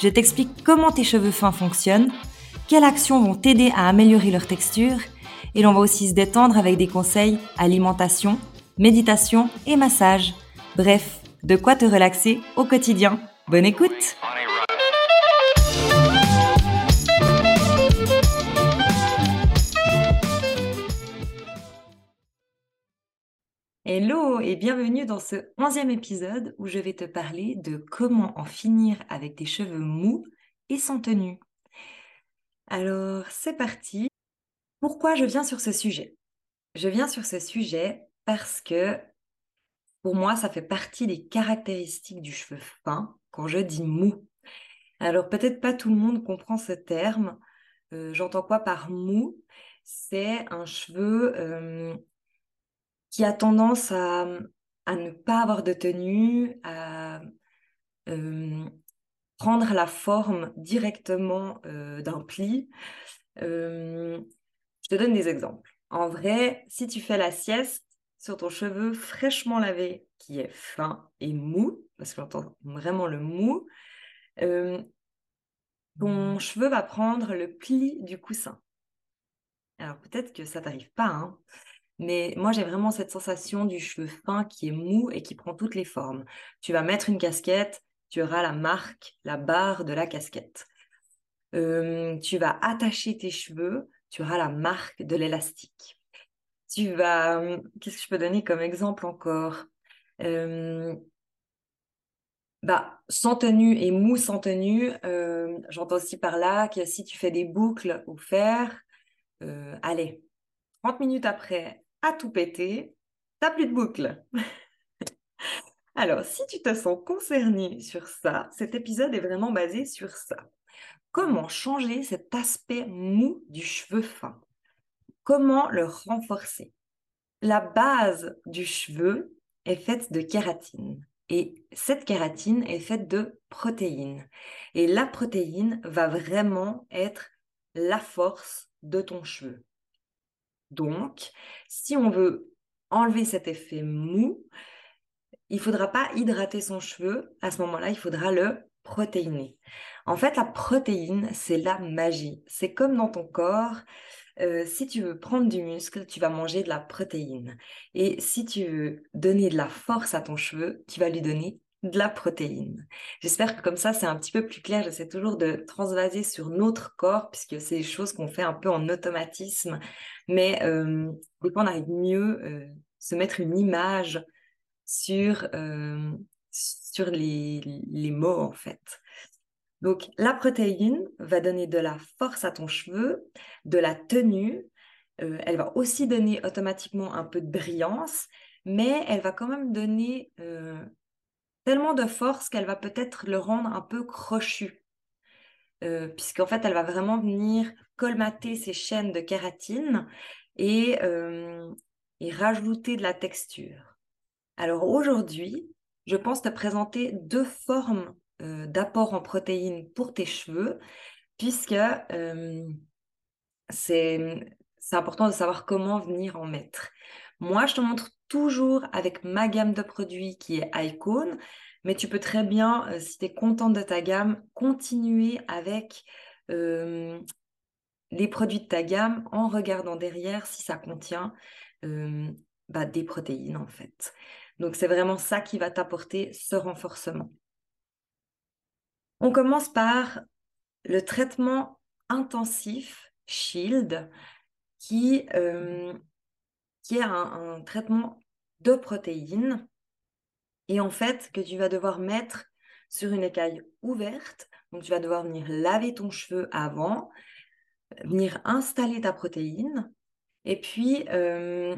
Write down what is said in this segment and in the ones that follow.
je t'explique comment tes cheveux fins fonctionnent, quelles actions vont t'aider à améliorer leur texture, et l'on va aussi se détendre avec des conseils alimentation, méditation et massage. Bref, de quoi te relaxer au quotidien. Bonne écoute Hello et bienvenue dans ce onzième épisode où je vais te parler de comment en finir avec des cheveux mous et sans tenue. Alors c'est parti. Pourquoi je viens sur ce sujet? Je viens sur ce sujet parce que pour moi ça fait partie des caractéristiques du cheveu fin quand je dis mou. Alors peut-être pas tout le monde comprend ce terme. Euh, j'entends quoi par mou? C'est un cheveu euh, qui a tendance à, ne pas avoir de tenue, à euh, prendre la forme directement euh, d'un pli. Euh, je te donne des exemples. En vrai, si tu fais la sieste sur ton cheveu fraîchement lavé, qui est fin et mou, parce que j'entends vraiment le mou, ton cheveu va prendre le pli du coussin. Alors peut-être que ça t'arrive pas, hein, mais moi, j'ai vraiment cette sensation du cheveu fin qui est mou et qui prend toutes les formes. Tu vas mettre une casquette, tu auras la marque, la barre de la casquette. tu vas attacher tes cheveux, tu auras la marque de l'élastique. Tu vas... Qu'est-ce que je peux donner comme exemple encore? Bah, sans tenue et mou sans tenue, j'entends aussi par là que si tu fais des boucles au fer, allez, 30 minutes après, à tout péter, t'as plus de boucle. Alors, si tu te sens concerné sur ça, cet épisode est vraiment basé sur ça. Comment changer cet aspect mou du cheveu fin? Comment le renforcer? La base du cheveu est faite de kératine. Et cette kératine est faite de protéines. Et la protéine va vraiment être la force de ton cheveu. Donc, si on veut enlever cet effet mou, il ne faudra pas hydrater son cheveu. À ce moment-là, il faudra le protéiner. En fait, la protéine, c'est la magie. C'est comme dans ton corps. Euh, si tu veux prendre du muscle, tu vas manger de la protéine. Et si tu veux donner de la force à ton cheveu, tu vas lui donner de la protéine. J'espère que comme ça, c'est un petit peu plus clair. J'essaie toujours de transvaser sur notre corps, puisque c'est des choses qu'on fait un peu en automatisme. Mais euh, des on arrive mieux euh, se mettre une image sur, euh, sur les, les mots, en fait. Donc, la protéine va donner de la force à ton cheveu, de la tenue. elle va aussi donner automatiquement un peu de brillance, mais elle va quand même donner tellement de force qu'elle va peut-être le rendre un peu crochu. Euh, puisqu'en fait, elle va vraiment venir colmater ses chaînes de kératine et, euh, et rajouter de la texture. Alors aujourd'hui, je pense te présenter deux formes euh, d'apport en protéines pour tes cheveux, puisque c'est important de savoir comment venir en mettre. Moi, je te montre toujours avec ma gamme de produits qui est Icon, mais tu peux très bien, euh, si tu es contente de ta gamme, continuer avec euh, les produits de ta gamme en regardant derrière si ça contient euh, bah, des protéines en fait. Donc c'est vraiment ça qui va t'apporter ce renforcement. On commence par le traitement intensif Shield qui qui est un, traitement de protéines et en fait que tu vas devoir mettre sur une écaille ouverte. Donc tu vas devoir venir laver ton cheveu avant, venir installer ta protéine. Et puis, euh,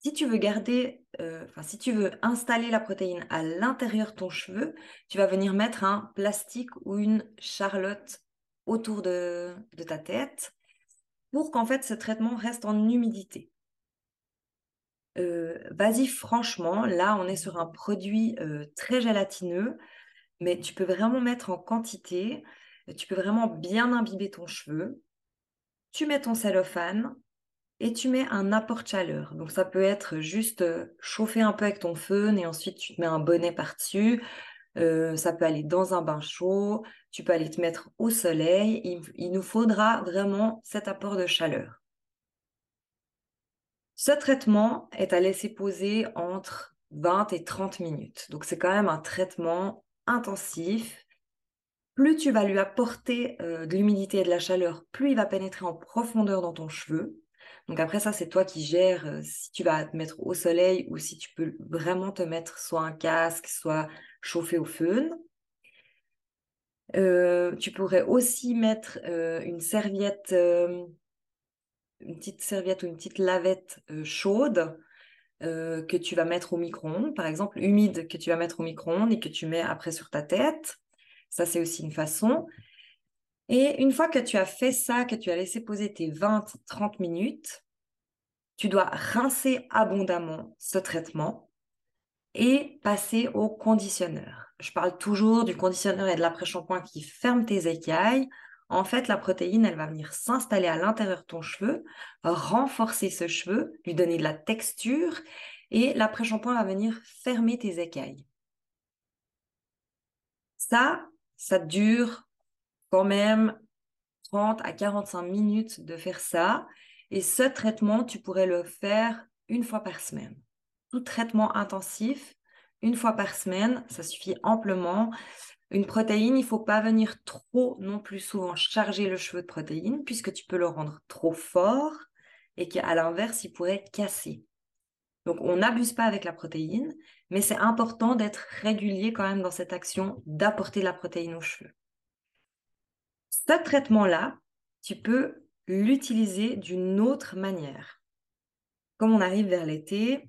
si tu veux garder, euh, enfin si tu veux installer la protéine à l'intérieur de ton cheveu, tu vas venir mettre un plastique ou une charlotte autour de, ta tête pour qu'en fait ce traitement reste en humidité. Vas-y franchement, là on est sur un produit très gélatineux, mais tu peux vraiment mettre en quantité, tu peux vraiment bien imbiber ton cheveu. Tu mets ton cellophane et tu mets un apport de chaleur. Donc ça peut être juste chauffer un peu avec ton feu et ensuite tu te mets un bonnet par-dessus. Ça peut aller dans un bain chaud, tu peux aller te mettre au soleil. Il, nous faudra vraiment cet apport de chaleur. Ce traitement est à laisser poser entre 20 et 30 minutes. Donc c'est quand même un traitement intensif. Plus tu vas lui apporter euh, de l'humidité et de la chaleur, plus il va pénétrer en profondeur dans ton cheveu. Donc après ça, c'est toi qui gères euh, si tu vas te mettre au soleil ou si tu peux vraiment te mettre soit un casque, soit chauffer au feu. Euh, tu pourrais aussi mettre une serviette, une petite serviette ou une petite lavette chaude que tu vas mettre au micro-ondes, par exemple, humide que tu vas mettre au micro-ondes et que tu mets après sur ta tête. Ça, c'est aussi une façon. Et une fois que tu as fait ça, que tu as laissé poser tes 20-30 minutes, tu dois rincer abondamment ce traitement et passer au conditionneur. Je parle toujours du conditionneur et de l'après-shampoing qui ferme tes écailles. En fait, la protéine, elle va venir s'installer à l'intérieur de ton cheveu, renforcer ce cheveu, lui donner de la texture et l'après-shampoing va venir fermer tes écailles. Ça, ça dure quand même 30 à 45 minutes de faire ça. Et ce traitement, tu pourrais le faire une fois par semaine. Tout traitement intensif, une fois par semaine, ça suffit amplement. Une protéine, il ne faut pas venir trop non plus souvent charger le cheveu de protéines, puisque tu peux le rendre trop fort et qu'à l'inverse, il pourrait casser. Donc, on n'abuse pas avec la protéine, mais c'est important d'être régulier quand même dans cette action d'apporter la protéine aux cheveux. Ce traitement-là, tu peux l'utiliser d'une autre manière. Comme on arrive vers l'été,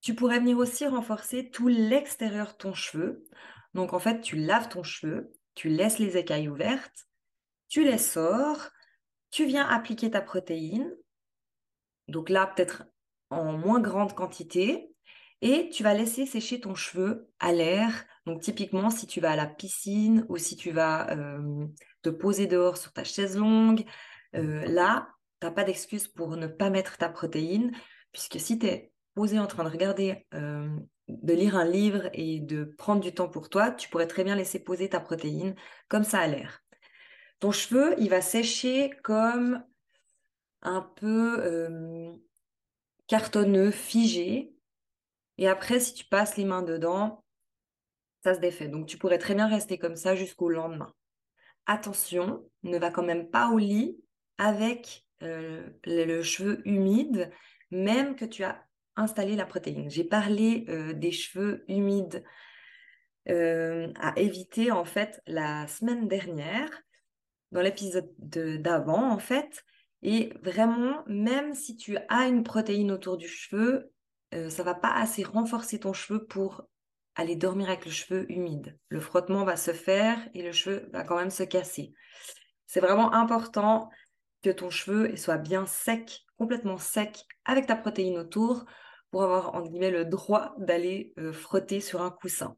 tu pourrais venir aussi renforcer tout l'extérieur de ton cheveu. Donc en fait, tu laves ton cheveu, tu laisses les écailles ouvertes, tu les sors, tu viens appliquer ta protéine. Donc là, peut-être en moins grande quantité, et tu vas laisser sécher ton cheveu à l'air. Donc typiquement, si tu vas à la piscine ou si tu vas euh, te poser dehors sur ta chaise longue, euh, là, tu n'as pas d'excuse pour ne pas mettre ta protéine, puisque si tu es posé en train de regarder, euh, de lire un livre et de prendre du temps pour toi, tu pourrais très bien laisser poser ta protéine comme ça à l'air. Ton cheveu, il va sécher comme un peu cartonneux, figé, et après, si tu passes les mains dedans, ça se défait. Donc, tu pourrais très bien rester comme ça jusqu'au lendemain. Attention, ne va quand même pas au lit avec euh, le, cheveu humide, même que tu as installé la protéine. J'ai parlé euh, des cheveux humides euh, à éviter en fait la semaine dernière, dans l'épisode d'avant en fait. Et vraiment, même si tu as une protéine autour du cheveu, euh, ça va pas assez renforcer ton cheveu pour aller dormir avec le cheveu humide. Le frottement va se faire et le cheveu va quand même se casser. C'est vraiment important que ton cheveu soit bien sec, complètement sec, avec ta protéine autour, pour avoir, en guillemets, le droit d'aller euh, frotter sur un coussin.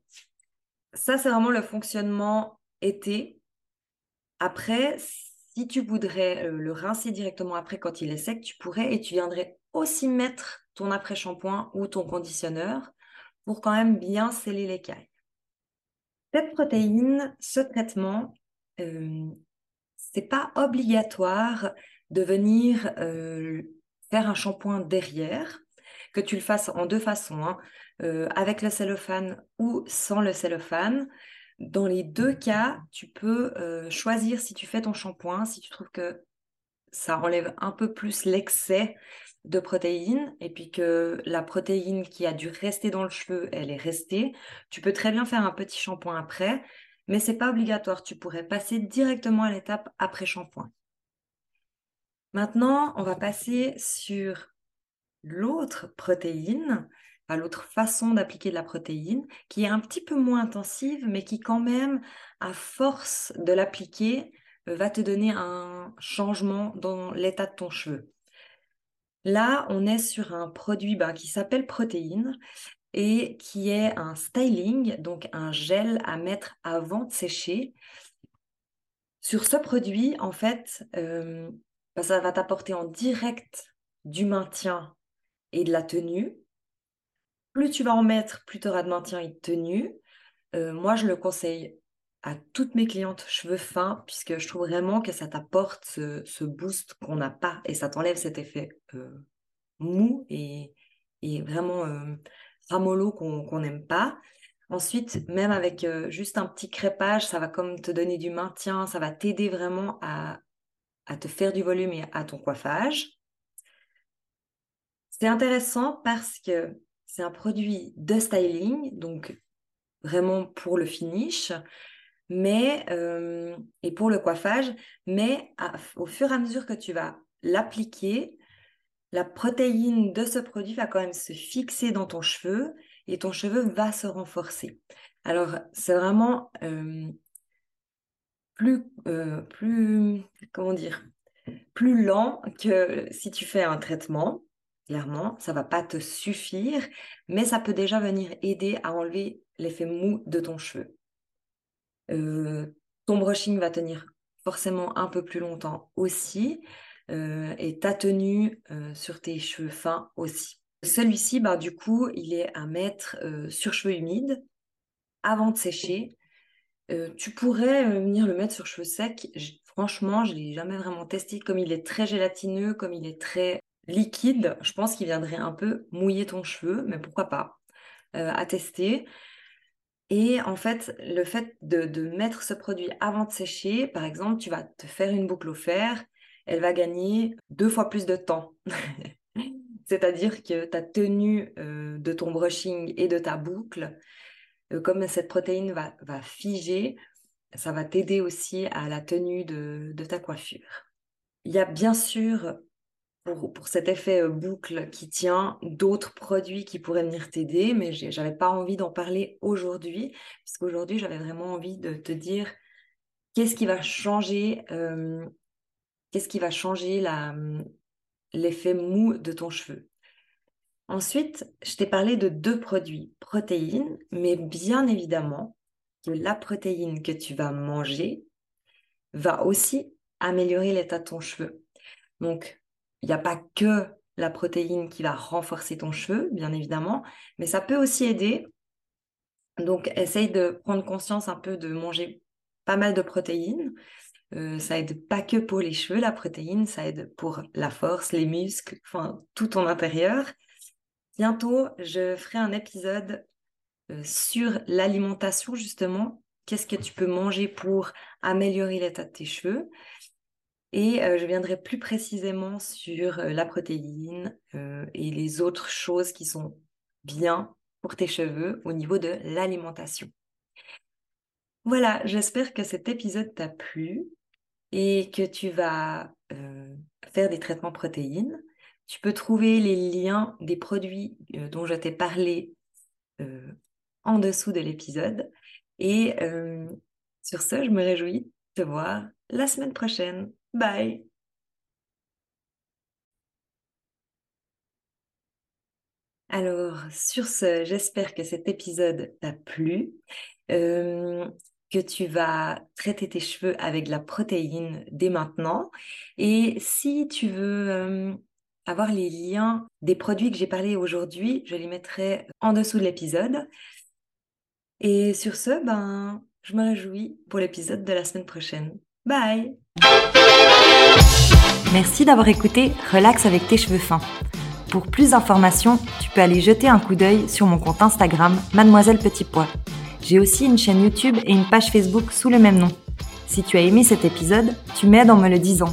Ça, c'est vraiment le fonctionnement été. Après, si tu voudrais euh, le rincer directement après quand il est sec, tu pourrais et tu viendrais aussi mettre ton après-shampoing ou ton conditionneur pour quand même bien sceller l'écaille. Cette protéine, ce traitement, euh, c'est pas obligatoire de venir euh, faire un shampoing derrière, que tu le fasses en deux façons, hein. euh, avec le cellophane ou sans le cellophane. Dans les deux cas, tu peux euh, choisir si tu fais ton shampoing, si tu trouves que ça enlève un peu plus l'excès de protéines et puis que la protéine qui a dû rester dans le cheveu, elle est restée. Tu peux très bien faire un petit shampoing après, mais c'est pas obligatoire. Tu pourrais passer directement à l'étape après shampoing. Maintenant, on va passer sur l'autre protéine, l'autre façon d'appliquer de la protéine, qui est un petit peu moins intensive, mais qui quand même, à force de l'appliquer, va te donner un changement dans l'état de ton cheveu. Là, on est sur un produit ben, qui s'appelle protéine et qui est un styling, donc un gel à mettre avant de sécher. Sur ce produit, en fait, euh, ben, ça va t'apporter en direct du maintien et de la tenue. Plus tu vas en mettre, plus tu auras de maintien et de tenue. Euh, moi, je le conseille à toutes mes clientes cheveux fins, puisque je trouve vraiment que ça t'apporte ce, boost qu'on n'a pas et ça t'enlève cet effet euh, mou et, vraiment euh, ramollo qu'on n'aime pas. Ensuite, même avec juste un petit crépage, ça va comme te donner du maintien, ça va t'aider vraiment à, à te faire du volume et à ton coiffage. C'est intéressant parce que c'est un produit de styling, donc vraiment pour le finish, mais euh, et pour le coiffage, mais au fur et à mesure que tu vas l'appliquer, la protéine de ce produit va quand même se fixer dans ton cheveu et ton cheveu va se renforcer. Alors, c'est vraiment euh, plus, euh, plus, comment dire, plus lent que si tu fais un traitement. Clairement, ça va pas te suffire, mais ça peut déjà venir aider à enlever l'effet mou de ton cheveu. Euh, ton brushing va tenir forcément un peu plus longtemps aussi. Euh, et ta tenue sur tes cheveux fins aussi. Celui-ci, bah, du coup, il est à mettre sur cheveux humides avant de sécher. Tu pourrais venir le mettre sur cheveux secs. franchement, je ne l'ai jamais vraiment testé. Comme il est très gélatineux, comme il est très liquide, je pense qu'il viendrait un peu mouiller ton cheveu, mais pourquoi pas à tester. Et en fait, le fait de, mettre ce produit avant de sécher, par exemple, tu vas te faire une boucle au fer, elle va gagner deux fois plus de temps. C'est-à-dire que ta tenue euh, de ton brushing et de ta boucle, euh, comme cette protéine va, figer, ça va t'aider aussi à la tenue de, de ta coiffure. Il y a bien sûr pour, cet effet euh, boucle qui tient, d'autres produits qui pourraient venir t'aider, mais j'avais pas envie d'en parler aujourd'hui, puisqu'aujourd'hui j'avais vraiment envie de te dire qu'est-ce qui va changer, euh, qu'est-ce qui va changer l'effet mou de ton cheveu. Ensuite, je t'ai parlé de deux produits, protéines, mais bien évidemment que la protéine que tu vas manger va aussi améliorer l'état de ton cheveu. Donc, il n'y a pas que la protéine qui va renforcer ton cheveu, bien évidemment, mais ça peut aussi aider. Donc, essaye de prendre conscience un peu de manger pas mal de protéines. Euh, ça aide pas que pour les cheveux, la protéine, ça aide pour la force, les muscles, enfin tout ton intérieur. Bientôt, je ferai un épisode euh, sur l'alimentation, justement. Qu'est-ce que tu peux manger pour améliorer l'état de tes cheveux? Et je viendrai plus précisément sur la protéine et les autres choses qui sont bien pour tes cheveux au niveau de l'alimentation. Voilà, j'espère que cet épisode t'a plu et que tu vas faire des traitements protéines. Tu peux trouver les liens des produits dont je t'ai parlé en dessous de l'épisode. Et sur ce, je me réjouis de te voir la semaine prochaine. Bye. Alors, sur ce, j'espère que cet épisode t'a plu, euh, que tu vas traiter tes cheveux avec de la protéine dès maintenant. Et si tu veux euh, avoir les liens des produits que j'ai parlé aujourd'hui, je les mettrai en dessous de l'épisode. Et sur ce, ben, je me réjouis pour l'épisode de la semaine prochaine. Bye Merci d'avoir écouté Relax avec tes cheveux fins. Pour plus d'informations, tu peux aller jeter un coup d'œil sur mon compte Instagram Mademoiselle Petit Pois. J'ai aussi une chaîne YouTube et une page Facebook sous le même nom. Si tu as aimé cet épisode, tu m'aides en me le disant.